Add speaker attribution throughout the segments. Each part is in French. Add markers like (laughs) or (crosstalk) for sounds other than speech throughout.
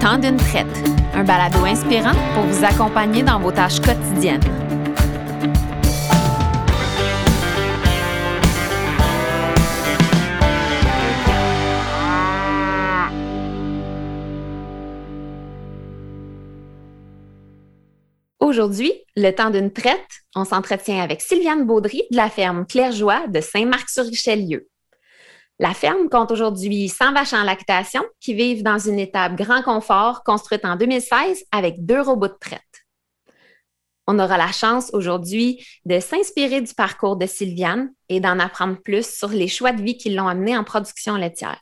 Speaker 1: Temps d'une traite, un balado inspirant pour vous accompagner dans vos tâches quotidiennes. Aujourd'hui, le temps d'une traite, on s'entretient avec Sylviane Baudry de la ferme Claire-Joie de Saint-Marc-sur-Richelieu. La ferme compte aujourd'hui 100 vaches en lactation qui vivent dans une étape grand confort construite en 2016 avec deux robots de traite. On aura la chance aujourd'hui de s'inspirer du parcours de Sylviane et d'en apprendre plus sur les choix de vie qui l'ont amenée en production laitière.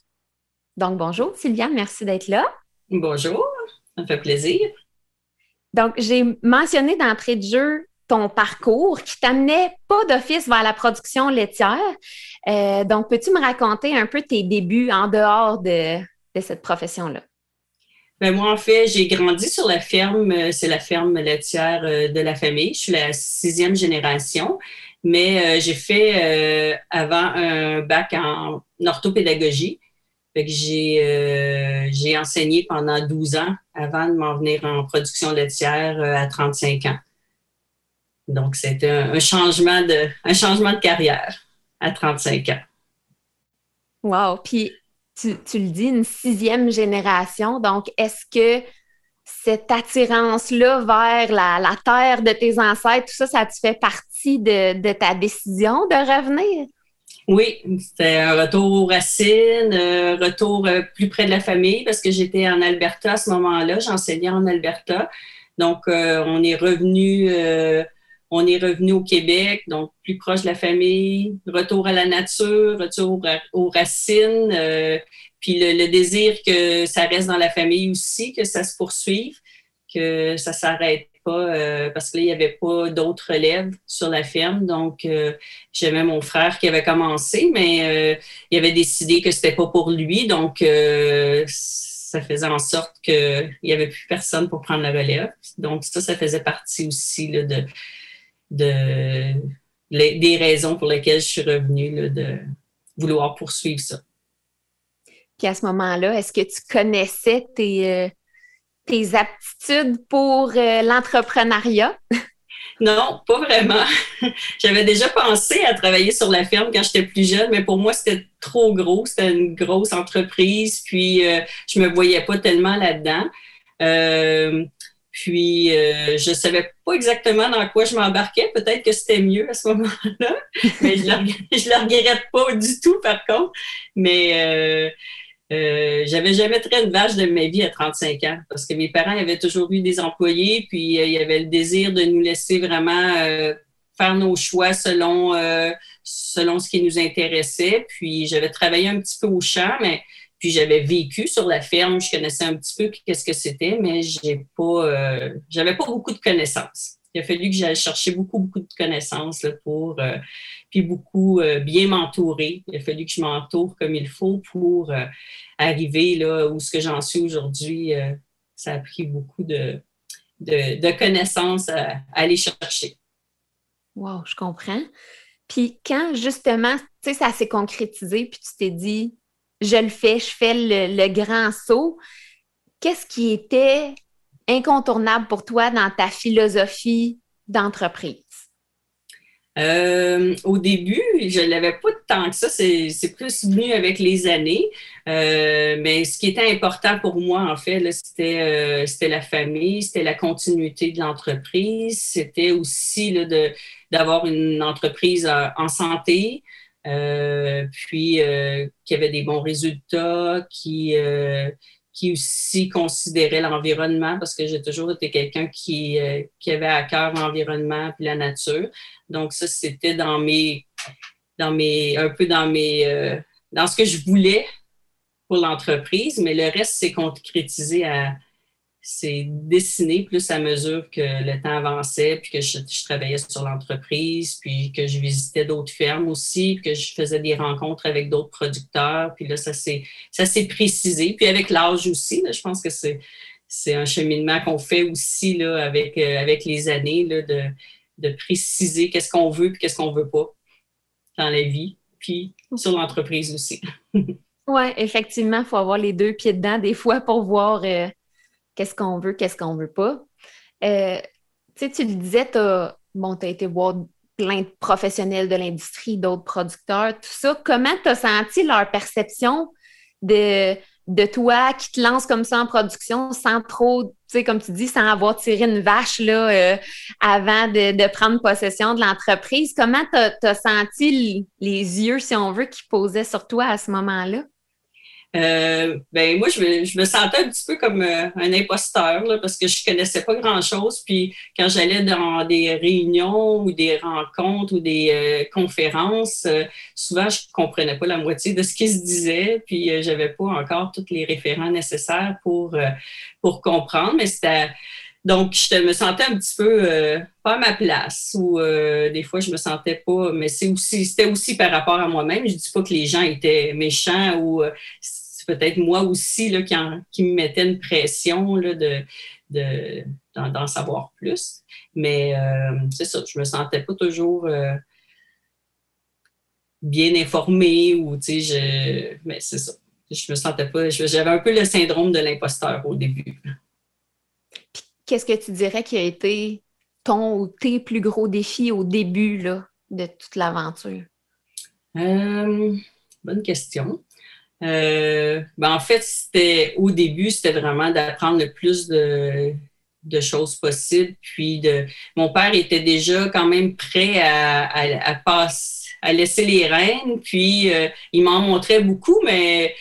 Speaker 1: Donc, bonjour Sylviane, merci d'être là.
Speaker 2: Bonjour, ça me fait plaisir.
Speaker 1: Donc, j'ai mentionné d'entrée de jeu ton parcours qui t'amenait pas d'office vers la production laitière. Euh, donc, peux-tu me raconter un peu tes débuts en dehors de, cette profession-là?
Speaker 2: Ben moi, en fait, j'ai grandi sur la ferme, euh, c'est la ferme laitière euh, de la famille. Je suis la sixième génération, mais j'ai fait avant un bac en orthopédagogie. j'ai, j'ai enseigné pendant 12 ans avant de m'en venir en production laitière à 35 ans. Donc, c'était un, changement de, un changement de carrière à 35 ans.
Speaker 1: Wow! Puis, tu, le dis, une sixième génération. Donc, est-ce que cette attirance-là vers la, terre de tes ancêtres, tout ça, ça te fait partie de, ta décision de revenir?
Speaker 2: Oui, c'était un retour aux racines, un retour euh, plus près de la famille parce que j'étais en Alberta à ce moment-là, j'enseignais en Alberta. Donc, euh, on est revenu euh, on est revenu au Québec, donc plus proche de la famille, retour à la nature, retour aux racines, euh, puis le, désir que ça reste dans la famille aussi, que ça se poursuive, que ça s'arrête pas, euh, parce qu'il n'y avait pas d'autres relèves sur la ferme. Donc, euh, j'avais mon frère qui avait commencé, mais il avait décidé que c'était pas pour lui, donc ça faisait en sorte qu'il n'y avait plus personne pour prendre la relève. Donc, ça, ça faisait partie aussi là, de de, des raisons pour lesquelles je suis revenue de vouloir poursuivre ça.
Speaker 1: Puis à ce moment-là, est-ce que tu connaissais tes, euh, tes aptitudes pour euh, l'entrepreneuriat? (laughs)
Speaker 2: Non, pas vraiment. (laughs) J'avais déjà pensé à travailler sur la ferme quand j'étais plus jeune, mais pour moi, c'était trop gros. C'était une grosse entreprise, puis euh, je me voyais pas tellement là-dedans. Puis, euh, je ne savais pas exactement dans quoi je m'embarquais. Peut-être que c'était mieux à ce moment-là, (laughs) mais je ne le, regrette pas du tout, par contre. Mais euh, euh, j'avais jamais traité une vache de ma vie à 35 ans parce que mes parents avaient toujours eu des employés, puis euh, il y avait le désir de nous laisser vraiment faire nos choix selon, selon ce qui nous intéressait. Puis, j'avais travaillé un petit peu au champ, mais puis j'avais vécu sur la ferme, je connaissais un petit peu qu'est-ce que c'était, mais j'ai pas, euh, j'avais pas beaucoup de connaissances. Il a fallu que j'aille chercher beaucoup, beaucoup de connaissances pour, euh, puis beaucoup euh, bien m'entourer. Il a fallu que je m'entoure comme il faut pour arriver là où ce que j'en suis aujourd'hui. ça a pris beaucoup de, de, connaissances à, à, aller chercher.
Speaker 1: Wow, je comprends. Puis quand justement, tu sais, ça s'est concrétisé, puis tu t'es dit, je le fais, je fais le, grand saut. Qu'est-ce qui était incontournable pour toi dans ta philosophie d'entreprise?
Speaker 2: Euh, au début, je ne l'avais pas tant que ça. C'est plus venu avec les années. Euh, mais ce qui était important pour moi, en fait, euh, c'était la famille, c'était la continuité de l'entreprise, c'était aussi d'avoir une entreprise en santé, puis euh, qui avait des bons résultats, qui, euh, qui aussi considérait l'environnement, parce que j'ai toujours été quelqu'un qui, qui avait à cœur l'environnement et la nature. Donc, ça, c'était dans mes, dans mes, un peu dans mes, dans ce que je voulais pour l'entreprise, mais le reste s'est concrétisé à, c'est dessiné plus à mesure que le temps avançait, puis que je, travaillais sur l'entreprise, puis que je visitais d'autres fermes aussi, puis que je faisais des rencontres avec d'autres producteurs. Puis là, ça s'est, ça précisé. Puis avec l'âge aussi, je pense que c'est, c'est un cheminement qu'on fait aussi là, avec, euh, avec les années, là, de, de préciser qu'est-ce qu'on veut puis qu'est-ce qu'on veut pas dans la vie, puis sur l'entreprise aussi. (laughs)
Speaker 1: oui, effectivement, il faut avoir les deux pieds dedans des fois pour voir... Euh, qu'est-ce qu'on veut, qu'est-ce qu'on veut pas. Euh, tu le disais, tu as, bon, as été voir plein de professionnels de l'industrie, d'autres producteurs, tout ça. Comment tu as senti leur perception de, de toi qui te lance comme ça en production sans trop, tu sais, comme tu dis, sans avoir tiré une vache là, euh, avant de, prendre possession de l'entreprise? Comment tu as, senti les yeux, si on veut, qui posaient sur toi à ce moment-là?
Speaker 2: Euh, ben moi, je me, je me, sentais un petit peu comme euh, un imposteur là, parce que je connaissais pas grand-chose. Puis quand j'allais dans des réunions ou des rencontres ou des euh, conférences, souvent je comprenais pas la moitié de ce qui se disait. Puis j'avais pas encore tous les référents nécessaires pour, pour comprendre. Mais c'était donc, je me sentais un petit peu pas à ma place ou des fois, je me sentais pas, mais c'est aussi, c'était aussi par rapport à moi-même. Je dis pas que les gens étaient méchants ou peut-être moi aussi là, qui, me mettait une pression là, de, d'en, savoir plus. Mais euh, c'est ça, je me sentais pas toujours euh, bien informée ou, tu sais, je, mais c'est ça. Je me sentais pas, j'avais un peu le syndrome de l'imposteur au début.
Speaker 1: qu'est-ce que tu dirais qui a été ton ou tes plus gros défis au début là, de toute l'aventure?
Speaker 2: Euh, bonne question. Euh, ben en fait, c'était au début, c'était vraiment d'apprendre le plus de, de, choses possibles. Puis de, mon père était déjà quand même prêt à, à, à passer, à laisser les rênes. Puis euh, il m'en montrait beaucoup, mais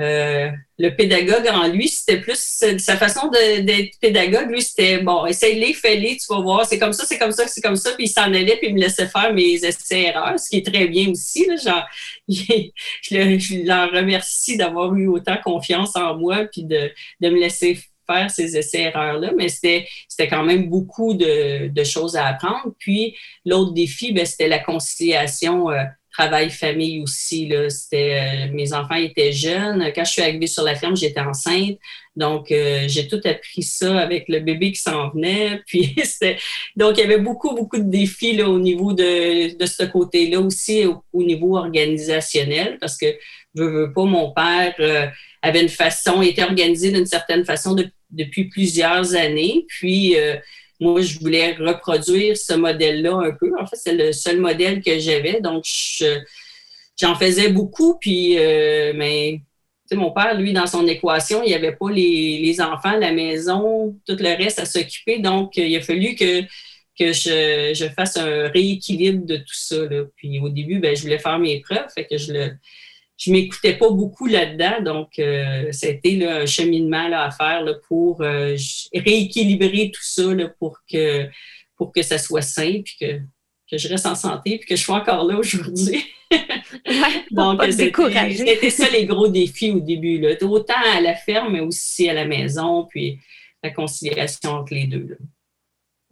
Speaker 2: euh, le pédagogue en lui, c'était plus sa façon d'être pédagogue. Lui, c'était bon, essaye-les, fais-les, tu vas voir, c'est comme ça, c'est comme ça, c'est comme ça. Puis il s'en allait, puis il me laissait faire mes essais-erreurs, ce qui est très bien aussi. Là, genre, (laughs) je, leur remercie d'avoir eu autant confiance en moi, puis de, de me laisser faire ces essais-erreurs-là, mais c'était, c'était quand même beaucoup de, de, choses à apprendre. Puis l'autre défi, ben, c'était la conciliation. Euh, travail-famille aussi. Là. C'était, euh, mes enfants étaient jeunes. Quand je suis arrivée sur la ferme, j'étais enceinte. Donc, euh, j'ai tout appris ça avec le bébé qui s'en venait. (laughs) Puis, donc, il y avait beaucoup, beaucoup de défis là, au niveau de, de ce côté-là aussi, au, niveau organisationnel, parce que, je veux pas, mon père euh, avait une façon, était organisé d'une certaine façon depuis plusieurs années. Puis, moi, je voulais reproduire ce modèle-là un peu. En fait, c'est le seul modèle que j'avais. Donc, j'en faisais beaucoup. Puis, euh, mais mon père, lui, dans son équation, il n'y avait pas les, enfants, la maison, tout le reste à s'occuper. Donc, il a fallu que, que je, fasse un rééquilibre de tout ça. Puis au début, ben, je voulais faire mes preuves, fait que je le, je m'écoutais pas beaucoup là-dedans, donc euh, ça a été un cheminement là, à faire là, pour euh, rééquilibrer tout ça là, pour que pour que ça soit sain, puis que, que je reste en santé, puis que je sois encore là aujourd'hui. (laughs)
Speaker 1: ouais, donc
Speaker 2: c'était ça les gros défis au début, là. autant à la ferme, mais aussi à la maison, puis la conciliation entre les deux. Là.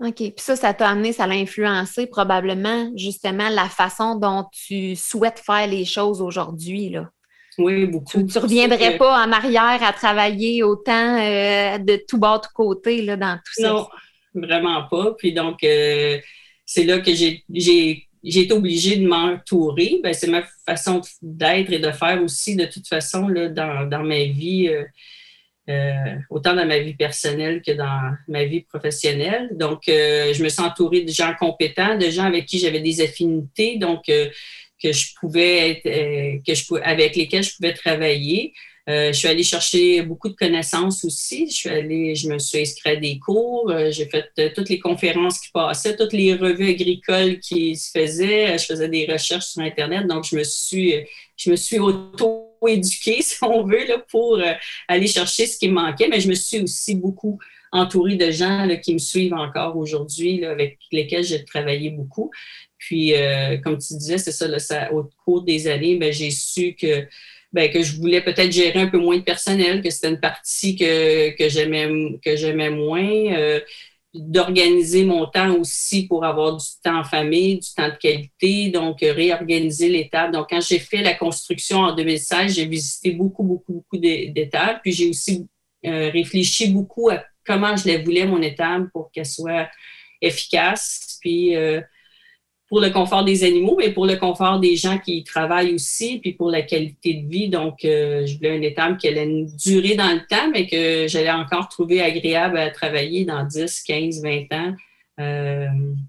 Speaker 1: OK. Puis ça, ça t'a amené, ça l'a influencé probablement justement la façon dont tu souhaites faire les choses aujourd'hui. Là.
Speaker 2: Oui, beaucoup.
Speaker 1: Tu ne reviendrais pas en arrière à travailler autant euh, de tout bas, tout côté là, dans tout ça?
Speaker 2: Non, vraiment pas. Puis donc, euh, c'est là que j'ai, j'ai, été obligée de m'entourer. Ben, c'est ma façon d'être et de faire aussi, de toute façon, là, dans, dans ma vie. Euh, euh, autant dans ma vie personnelle que dans ma vie professionnelle. Donc, euh, je me suis entourée de gens compétents, de gens avec qui j'avais des affinités, donc euh, que je pouvais que je avec lesquels je pouvais travailler. je suis allée chercher beaucoup de connaissances aussi. Je suis allée, je me suis inscrite à des cours. j'ai fait toutes les conférences qui passaient, toutes les revues agricoles qui se faisaient. Je faisais des recherches sur Internet. Donc, je me suis, je me suis auto éduquée, (laughs) si on veut, là, pour euh, aller chercher ce qui me manquait. Mais je me suis aussi beaucoup entourée de gens là, qui me suivent encore aujourd'hui, avec lesquels j'ai travaillé beaucoup. Puis, euh, comme tu disais, c'est ça, au cours des années, ben, j'ai su que, ben, que je voulais peut-être gérer un peu moins de personnel, que c'était une partie que, que j'aimais moins. Euh, d'organiser mon temps aussi pour avoir du temps en famille, du temps de qualité, donc euh, réorganiser l'étape. Donc, quand j'ai fait la construction en 2016, j'ai visité beaucoup, beaucoup, beaucoup d'étapes. Puis, j'ai aussi euh, réfléchi beaucoup à comment je la voulais, mon étape, pour qu'elle soit efficace. Puis, euh, pour le confort des animaux, mais pour le confort des gens qui y travaillent aussi, puis pour la qualité de vie. Donc, euh, je voulais une étape qui allait durer dans le temps, mais que j'allais encore trouver agréable à travailler dans 10, 15, 20 ans. Euh,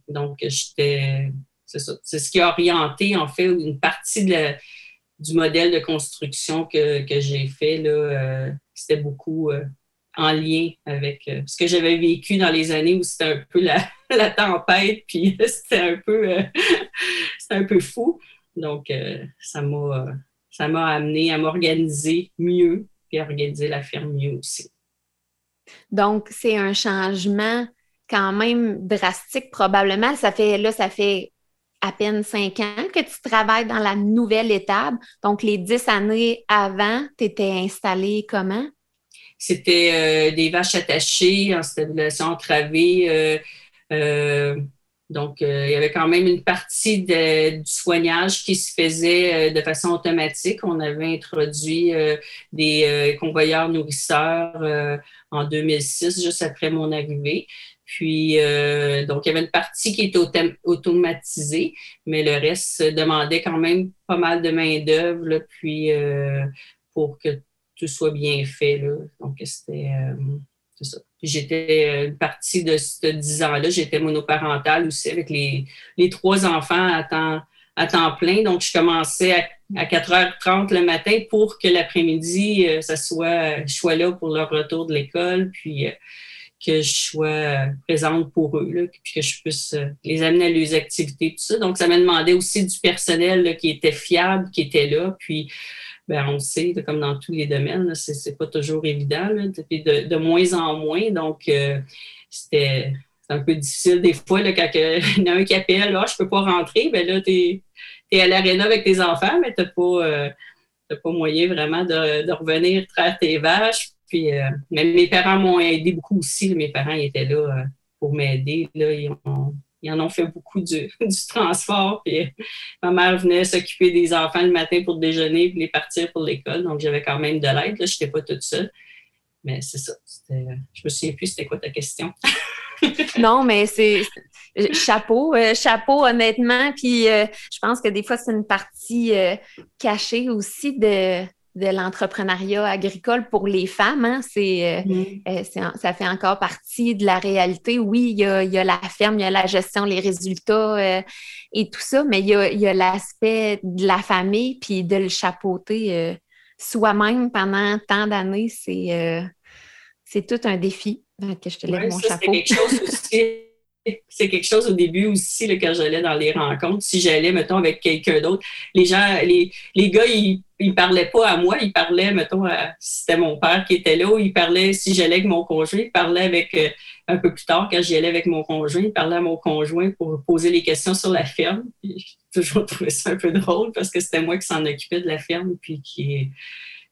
Speaker 2: donc, j'étais. C'est ça. C'est ce qui a orienté, en fait, une partie du modèle de construction que, j'ai fait. Là, euh, c'était beaucoup en lien avec euh, ce que j'avais vécu dans les années où c'était un peu la, (laughs) tempête, puis (laughs) c'était un peu euh, (laughs) un peu fou. Donc, euh, ça m'a ça amené à m'organiser mieux, puis à organiser la ferme mieux aussi.
Speaker 1: Donc, c'est un changement quand même drastique, probablement. Ça fait là, ça fait à peine cinq ans que tu travailles dans la nouvelle étape. Donc, les dix années avant, tu étais installé comment?
Speaker 2: C'était euh, des vaches attachées en stabilisation entravée. Euh, euh, donc, il y avait quand même une partie du soignage qui se faisait de façon automatique. On avait introduit des convoyeurs nourrisseurs en 2006, juste après mon arrivée. Puis, donc, il y avait une partie qui était automatisée, mais le reste demandait quand même pas mal de main-d'œuvre, puis pour que soit bien fait. Là. Donc, c'était euh, ça. J'étais euh, une partie de ce 10 ans-là, j'étais monoparentale aussi avec les, les trois enfants à temps, à temps plein. Donc, je commençais à, 4h30 le matin pour que l'après-midi, euh, ça soit, je sois là pour leur retour de l'école, puis que je sois présente pour eux, puis que je puisse les amener à leurs activités, tout ça. Donc, ça m'a demandé aussi du personnel qui était fiable, qui était là. Puis, ben, on sait, comme dans tous les domaines, ce n'est pas toujours évident, de, de, moins en moins. Donc, euh, c'était un peu difficile des fois là, quand (laughs) il y en a un qui appelle, ah, je ne peux pas rentrer, ben là, tu es, à l'aréna avec tes enfants, mais tu n'as pas, euh, pas moyen vraiment de, revenir traire tes vaches. Puis, euh, même mes parents m'ont aidé beaucoup aussi. Mes parents étaient là pour m'aider. Ils en ont fait beaucoup du, (laughs) transport. Puis ma mère venait s'occuper des enfants le matin pour déjeuner puis les partir pour l'école. Donc, j'avais quand même de l'aide. Je n'étais pas toute seule. Mais c'est ça. Je me souviens plus c'était quoi ta question. (laughs)
Speaker 1: non, mais c'est chapeau, euh, chapeau honnêtement. Puis euh, je pense que des fois, c'est une partie euh, cachée aussi de de l'entrepreneuriat agricole pour les femmes. Hein. Euh, mm-hmm. euh, ça fait encore partie de la réalité. Oui, il y a, la ferme, il y a la gestion, les résultats euh, et tout ça, mais il y a, l'aspect de la famille puis de le chapeauter soi-même pendant tant d'années. C'est, c'est tout un défi. que je te lève mon chapeau.
Speaker 2: C'est quelque chose (laughs) aussi c'est quelque chose au début aussi, quand j'allais dans les rencontres. Si j'allais, mettons, avec quelqu'un d'autre, les gens, les, les gars, ils, ils parlaient pas à moi, ils parlaient, mettons, si c'était mon père qui était là, ils parlaient, si j'allais avec mon conjoint, ils parlaient avec, euh, un peu plus tard, quand j'y allais avec mon conjoint, ils parlaient à mon conjoint pour poser les questions sur la ferme. (laughs) J'ai toujours trouvé ça un peu drôle parce que c'était moi qui s'en occupais de la ferme, puis qui,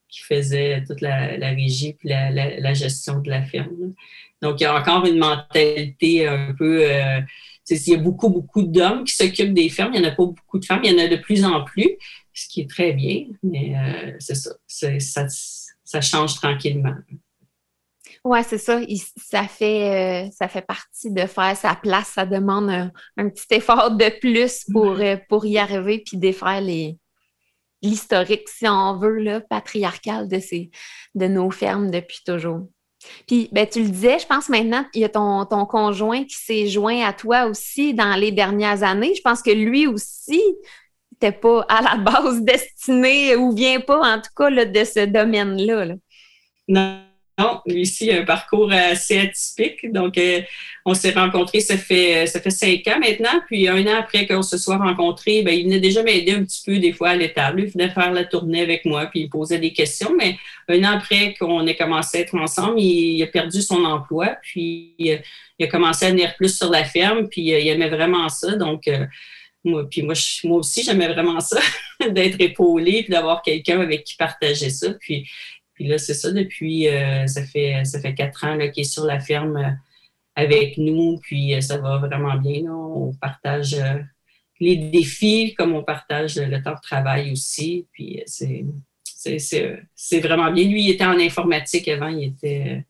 Speaker 2: qui faisait toute la, régie, puis la, la, gestion de la ferme. Donc, il y a encore une mentalité un peu. Euh, il y a beaucoup, beaucoup d'hommes qui s'occupent des fermes. Il n'y en a pas beaucoup de femmes. Il y en a de plus en plus, ce qui est très bien. Mais euh, c'est ça. ça. Ça change tranquillement.
Speaker 1: Oui, c'est ça. ça, fait, euh, ça fait partie de faire sa place. Ça demande un, petit effort de plus pour, pour y arriver puis défaire l'historique, si on veut, là, patriarcal de, ces, de nos fermes depuis toujours. Puis, ben, tu le disais, je pense maintenant, il y a ton, ton conjoint qui s'est joint à toi aussi dans les dernières années. Je pense que lui aussi n'était pas à la base (laughs) destiné ou vient pas, en tout cas, de ce domaine-là. Là.
Speaker 2: Non, non, lui aussi, un parcours assez atypique. Donc, euh, on s'est rencontrés, ça fait, ça fait cinq ans maintenant. Puis, un an après qu'on se soit rencontrés, ben, il venait déjà m'aider un petit peu des fois à l'étable. Il venait faire la tournée avec moi, puis il posait des questions. Mais un an après qu'on ait commencé à être ensemble, il, a perdu son emploi. Puis, il a commencé à venir plus sur la ferme. Puis, il aimait vraiment ça. Donc, euh, moi, puis moi, moi aussi, j'aimais vraiment ça, (laughs) d'être épaulé, puis d'avoir quelqu'un avec qui partager ça. Puis puis là, c'est ça, depuis, euh, ça, fait, ça fait quatre ans qu'il est sur la ferme euh, avec nous, puis euh, ça va vraiment bien. On partage les défis comme on partage le temps de travail aussi. Puis c'est, c'est, vraiment bien. Lui, il était en informatique avant, il était.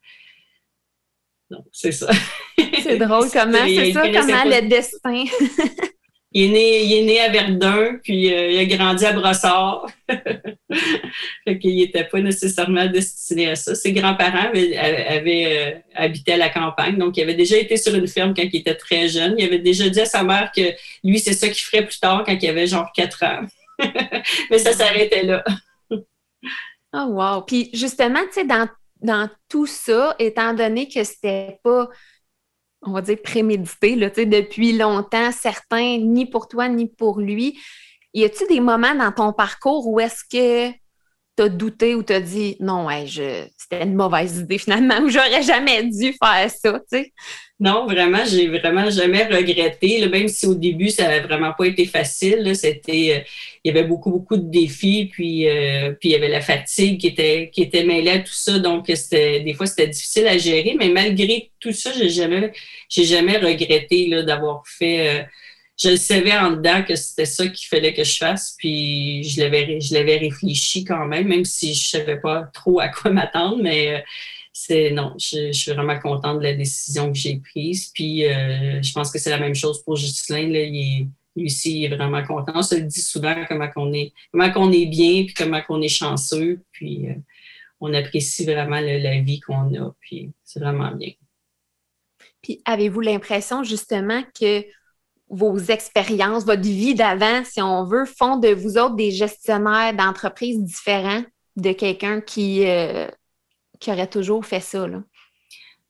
Speaker 2: Donc, c'est ça.
Speaker 1: C'est drôle (laughs) comment, c'est ça, comment le destin? (laughs)
Speaker 2: il est né, il est né à Verdun, puis euh, il a grandi à Brossard. (laughs) fait qu'il n'était pas nécessairement destiné à ça. Ses grands-parents avaient, euh, habité à la campagne, donc il avait déjà été sur une ferme quand il était très jeune. Il avait déjà dit à sa mère que lui, c'est ça qu'il ferait plus tard quand il avait genre quatre ans. (laughs) Mais ça s'arrêtait là.
Speaker 1: oh wow! Puis justement, tu sais, dans, dans tout ça, étant donné que c'était pas on va dire, prémédité, depuis longtemps, certains, ni pour toi, ni pour lui. Y a-t-il des moments dans ton parcours où est-ce que tu as douté ou tu as dit non, c'était une mauvaise idée finalement, (laughs) ou j'aurais jamais dû faire ça, tu sais?
Speaker 2: Non, vraiment, j'ai vraiment jamais regretté, même si au début, ça n'a vraiment pas été facile. C'était, euh, il y avait beaucoup, beaucoup de défis, puis, euh, puis il y avait la fatigue qui était, qui était mêlée à tout ça. Donc, c'était, des fois, c'était difficile à gérer, mais malgré tout ça, j'ai jamais, j'ai jamais regretté là, d'avoir fait. Euh, je le savais en dedans que c'était ça qu'il fallait que je fasse, puis je l'avais, je l'avais réfléchi quand même, même si je savais pas trop à quoi m'attendre, mais c'est non, je, suis vraiment contente de la décision que j'ai prise. Puis euh, je pense que c'est la même chose pour Justin. Là, il lui aussi, il est vraiment content. On se le dit souvent comment on est, comment qu'on est bien, puis comment on est chanceux. Puis euh, on apprécie vraiment la vie qu'on a. Puis c'est vraiment bien.
Speaker 1: Puis avez-vous l'impression justement que vos expériences, votre vie d'avant, si on veut, font de vous autres des gestionnaires d'entreprises différents de quelqu'un qui euh, qui aurait toujours fait ça. Là.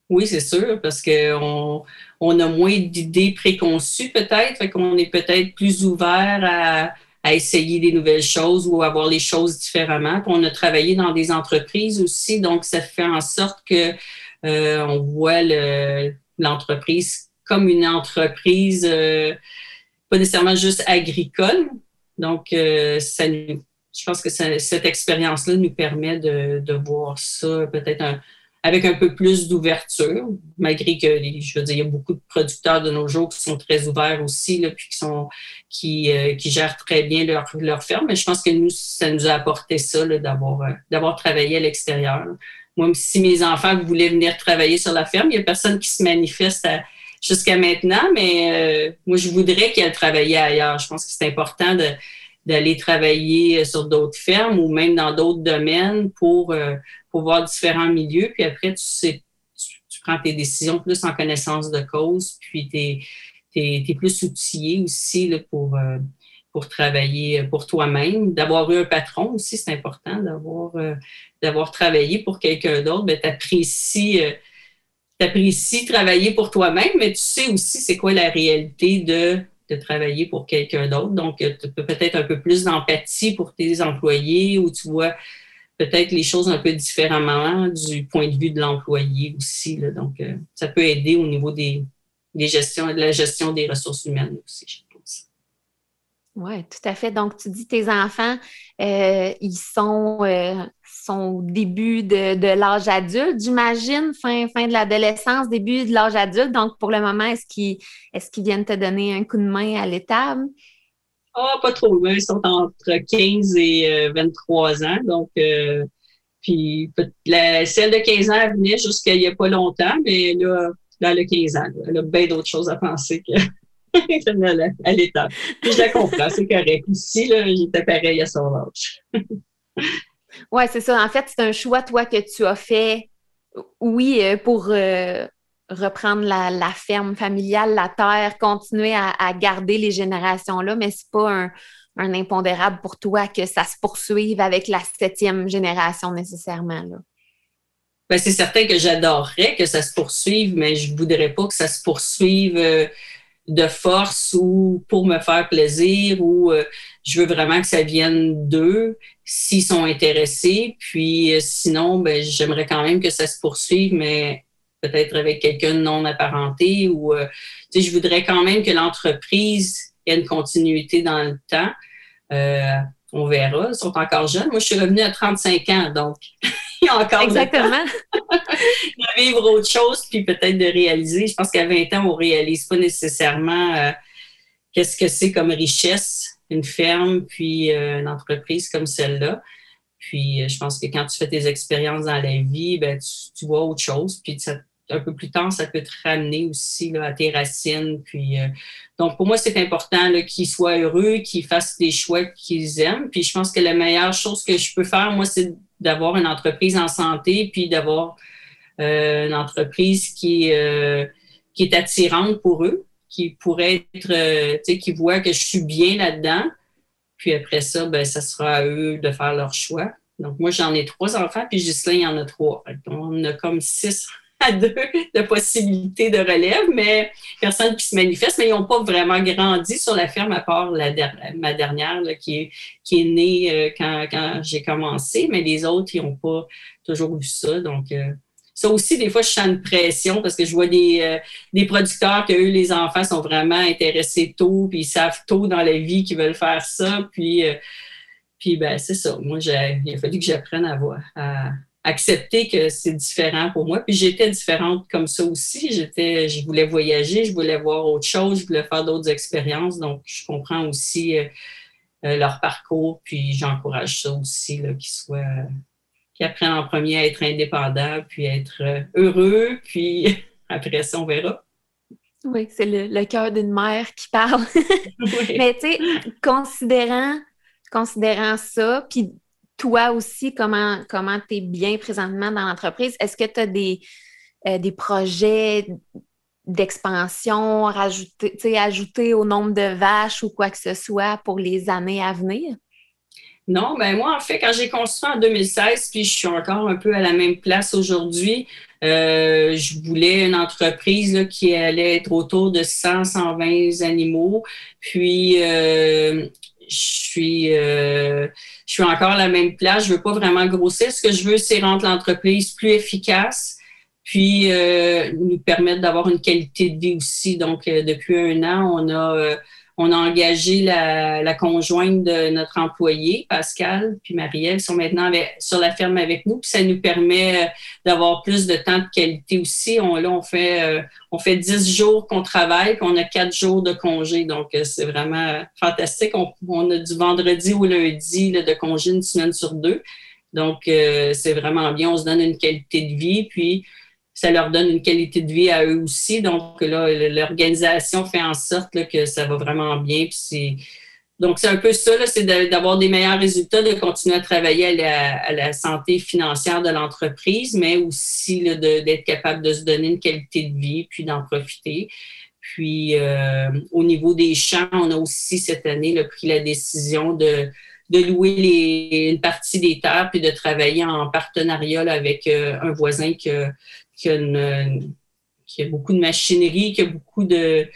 Speaker 2: Oui, c'est sûr, parce qu'on on a moins d'idées préconçues peut-être, fait qu'on est peut-être plus ouvert à, à, essayer des nouvelles choses ou à voir les choses différemment. Puis on a travaillé dans des entreprises aussi, donc ça fait en sorte que euh, on voit l'entreprise comme une entreprise euh, pas nécessairement juste agricole. Donc, euh, ça nous je pense que cette expérience-là nous permet de, voir ça peut-être avec un peu plus d'ouverture, malgré que je veux dire, il y a beaucoup de producteurs de nos jours qui sont très ouverts aussi, là, puis qui sont qui, euh, gèrent très bien leur, leur ferme. Mais je pense que nous, ça nous a apporté ça d'avoir euh, d'avoir travaillé à l'extérieur. Moi, si mes enfants voulaient venir travailler sur la ferme, il n'y a personne qui se manifeste jusqu'à maintenant, mais euh, moi, je voudrais qu'elles travaillaient ailleurs. Je pense que c'est important de d'aller travailler sur d'autres fermes ou même dans d'autres domaines pour, euh, pour voir différents milieux. Puis après, tu sais, tu, prends tes décisions plus en connaissance de cause, puis tu es, plus outillé aussi là, pour, euh, pour travailler pour toi-même. D'avoir eu un patron aussi, c'est important d'avoir euh, travaillé pour quelqu'un d'autre. Ben, tu apprécies apprécies travailler pour toi-même, mais tu sais aussi c'est quoi la réalité de de travailler pour quelqu'un d'autre. Donc, tu as peut-être un peu plus d'empathie pour tes employés ou tu vois peut-être les choses un peu différemment du point de vue de l'employé aussi. Donc, euh, ça peut aider au niveau des, des gestions, de la gestion des ressources humaines aussi.
Speaker 1: Oui, tout à fait. Donc, tu dis tes enfants, euh, ils sont euh, au début de, l'âge adulte, j'imagine, fin, fin de l'adolescence, début de l'âge adulte. Donc, pour le moment, est-ce qu'ils est viennent te donner un coup de main à l'étable?
Speaker 2: Ah, pas trop. Ils sont entre 15 et 23 euh, ans. Donc, euh, puis la, celle de 15 ans, elle venait jusqu'à il n'y a pas longtemps, mais là, là, elle a 15 ans. Elle a bien d'autres choses à penser que. (laughs) à l'étape. je la comprends, c'est correct. Ici, j'étais pareil à son âge. (laughs)
Speaker 1: Oui, c'est ça. En fait, c'est un choix, toi, que tu as fait, oui, euh, pour euh, reprendre la, ferme familiale, la terre, continuer à, garder les générations-là, mais c'est pas un, impondérable pour toi que ça se poursuive avec la septième génération nécessairement. Là.
Speaker 2: Ben, c'est certain que j'adorerais que ça se poursuive, mais je voudrais pas que ça se poursuive euh, de force ou pour me faire plaisir ou je veux vraiment que ça vienne d'eux s'ils sont intéressés. Puis euh, sinon, ben, j'aimerais quand même que ça se poursuive, mais peut-être avec quelqu'un de non apparenté ou euh, je voudrais quand même que l'entreprise ait une continuité dans le temps. Euh, on verra, ils sont encore jeunes. Moi, je suis revenue à 35 ans, donc (laughs) (laughs) encore
Speaker 1: Exactement. (laughs)
Speaker 2: de vivre autre chose, puis peut-être de réaliser. Je pense qu'à 20 ans, on ne réalise pas nécessairement qu'est-ce que c'est comme richesse une ferme, puis euh, une entreprise comme celle-là. Puis euh, je pense que quand tu fais tes expériences dans la vie, ben, tu, vois autre chose, puis un peu plus tard, ça peut te ramener aussi là, à tes racines. Puis, donc, pour moi, c'est important qu'ils soient heureux, qu'ils fassent des choix qu'ils aiment. Puis, je pense que la meilleure chose que je peux faire, moi, c'est d'avoir une entreprise en santé, puis d'avoir une entreprise qui, qui est attirante pour eux, qui pourrait être, tu sais, qui voit que je suis bien là-dedans. Puis après ça, ben, ça sera à eux de faire leur choix. Donc, moi, j'en ai trois enfants, puis Ghislain, il y en a trois. On a comme six à deux de possibilités de relève, mais personne qui se manifeste, mais ils n'ont pas vraiment grandi sur la ferme, à part la ma dernière qui, est, qui est née euh, quand, quand j'ai commencé, mais les autres, ils n'ont pas toujours vu ça. Donc, euh, ça aussi, des fois, je sens une pression parce que je vois des, euh, des producteurs que eux, les enfants sont vraiment intéressés tôt, puis ils savent tôt dans la vie qu'ils veulent faire ça. Puis, puis ben, c'est ça. Moi, il a fallu que j'apprenne à, voir, à accepter que c'est différent pour moi. Puis j'étais différente comme ça aussi. J'étais, je voulais voyager, je voulais voir autre chose, je voulais faire d'autres expériences. Donc, je comprends aussi euh, leur parcours, puis j'encourage ça aussi, qu'ils soient qui apprennent en premier à être indépendant, puis à être euh, heureux, puis (laughs) après ça, on verra.
Speaker 1: Oui, c'est le, cœur d'une mère qui parle. (laughs) (laughs) Mais tu sais, considérant, considérant ça, puis toi aussi, comment comment tu es bien présentement dans l'entreprise, est-ce que tu as des, euh, des projets d'expansion, rajouter, ajouter au nombre de vaches ou quoi que ce soit pour les années à venir?
Speaker 2: Non, ben moi, en fait, quand j'ai construit en 2016, puis je suis encore un peu à la même place aujourd'hui, euh, je voulais une entreprise qui allait être autour de 100, 120 animaux. Puis, euh, je suis, euh, je suis encore à la même place. Je veux pas vraiment grossir. Ce que je veux, c'est rendre l'entreprise plus efficace, puis nous permettre d'avoir une qualité de vie aussi. Donc, depuis un an, on a on a engagé la, conjointe de notre employé, Pascal, puis Marielle, sont maintenant sur la ferme avec nous. Ça nous permet euh, d'avoir plus de temps de qualité aussi. On, là, on fait, euh, on fait 10 jours qu'on travaille, puis on a 4 jours de congé. Donc, euh, c'est vraiment fantastique. On, a du vendredi au lundi de congé une semaine sur deux. Donc, c'est vraiment bien. On se donne une qualité de vie. Puis, ça leur donne une qualité de vie à eux aussi. Donc là, l'organisation fait en sorte que ça va vraiment bien. donc, c'est un peu ça, c'est d'avoir des meilleurs résultats, de continuer à travailler à la, santé financière de l'entreprise, mais aussi d'être capable de se donner une qualité de vie, puis d'en profiter. Puis, euh, au niveau des champs, on a aussi cette année pris la décision de, louer une partie des terres, puis de travailler en partenariat avec euh, un voisin que, qui a, beaucoup de machinerie, qui a beaucoup de,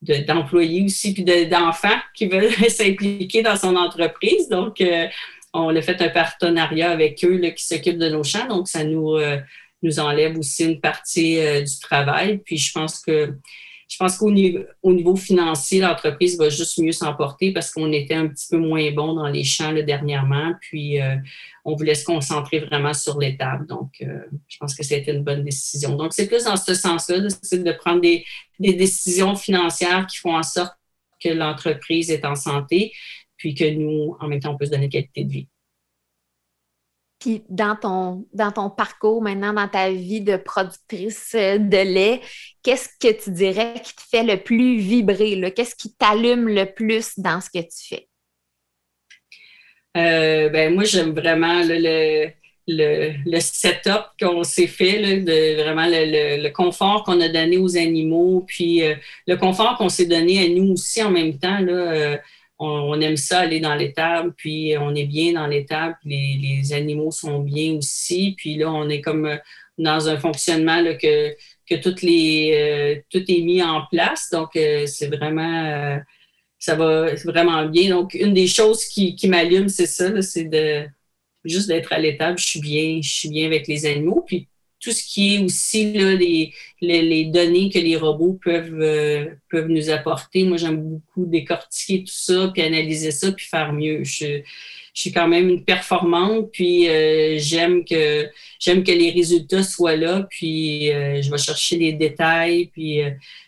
Speaker 2: d'employés aussi, puis d'enfants qui veulent (laughs) s'impliquer dans son entreprise. Donc, euh, on a fait un partenariat avec eux qui s'occupent de nos champs. Donc, ça nous, euh, enlève aussi une partie euh, du travail. Puis, je pense que je pense qu'au niveau, au niveau financier, l'entreprise va juste mieux s'emporter parce qu'on était un petit peu moins bon dans les champs dernièrement. Puis, on voulait se concentrer vraiment sur l'étape. Donc, euh, je pense que c'était une bonne décision. Donc, c'est plus dans ce sens-là, de, prendre des, décisions financières qui font en sorte que l'entreprise est en santé, puis que nous, en même temps, on peut se donner qualité de vie.
Speaker 1: Puis dans ton, dans ton parcours maintenant, dans ta vie de productrice de lait, qu'est-ce que tu dirais qui te fait le plus vibrer? Qu'est-ce qui t'allume le plus dans ce que tu fais?
Speaker 2: Euh, ben, moi, j'aime vraiment le, le, setup qu'on s'est fait, de, vraiment le, confort qu'on a donné aux animaux, puis euh, le confort qu'on s'est donné à nous aussi en même temps. Là, euh, on, aime ça aller dans l'étable, puis on est bien dans l'étable, les, les animaux sont bien aussi. Puis là, on est comme dans un fonctionnement que, que toutes les, tout est mis en place. Donc, c'est vraiment ça va vraiment bien. Donc, une des choses qui, qui m'allume, c'est ça, c'est de juste d'être à l'étable. Je suis bien, je suis bien avec les animaux. Puis tout ce qui est aussi là, les, les, données que les robots peuvent, euh, peuvent nous apporter. Moi, j'aime beaucoup décortiquer tout ça, puis analyser ça, puis faire mieux. Je, suis quand même une performante, puis euh, j'aime que j'aime que les résultats soient là, puis euh, je vais chercher les détails, puis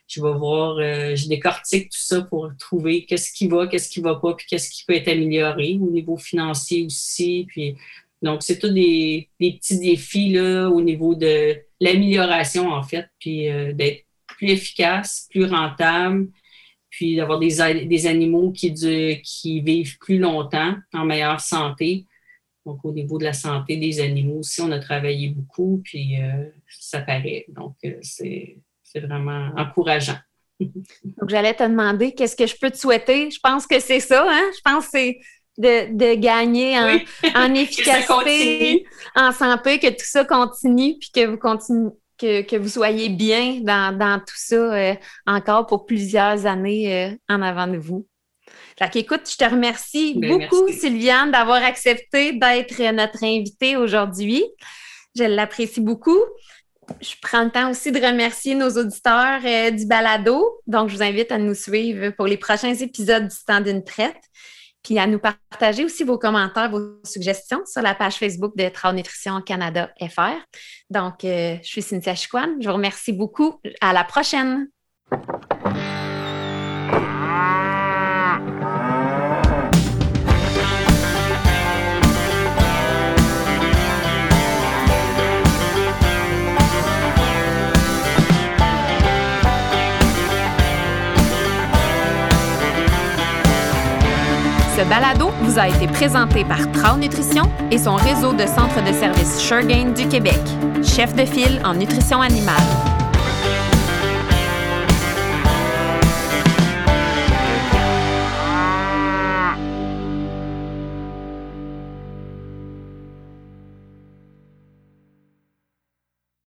Speaker 2: je vais voir, je décortique tout ça pour trouver qu'est-ce qui va, qu'est-ce qui va pas, puis qu'est-ce qui peut être amélioré au niveau financier aussi. Puis Donc, c'est tous des, petits défis là, au niveau de l'amélioration, en fait, puis euh, d'être plus efficace, plus rentable, puis d'avoir des, animaux qui, vivent plus longtemps, en meilleure santé. Donc, au niveau de la santé des animaux aussi, on a travaillé beaucoup, puis euh, ça paraît. Donc, euh, c'est vraiment encourageant. (laughs)
Speaker 1: Donc, j'allais te demander qu'est-ce que je peux te souhaiter? Je pense que c'est ça, hein? Je pense que de, gagner en, (laughs) efficacité, en santé, que tout ça continue, puis que vous continuez. Que, vous soyez bien dans, tout ça euh, encore pour plusieurs années euh, en avant de vous. Fait écoute, je te remercie ben, beaucoup, Sylviane, d'avoir accepté d'être notre invitée aujourd'hui. Je l'apprécie beaucoup. Je prends le temps aussi de remercier nos auditeurs euh, du balado. Donc, je vous invite à nous suivre pour les prochains épisodes du temps d'une traite puis à nous partager aussi vos commentaires, vos suggestions sur la page Facebook de Trau Nutrition Canada FR. Donc, euh, je suis Cynthia Chiquan. Je vous remercie beaucoup. À la prochaine. Ce balado vous a été présenté par Trau Nutrition et son réseau de centres de services Suregain du Québec, chef de file en nutrition animale.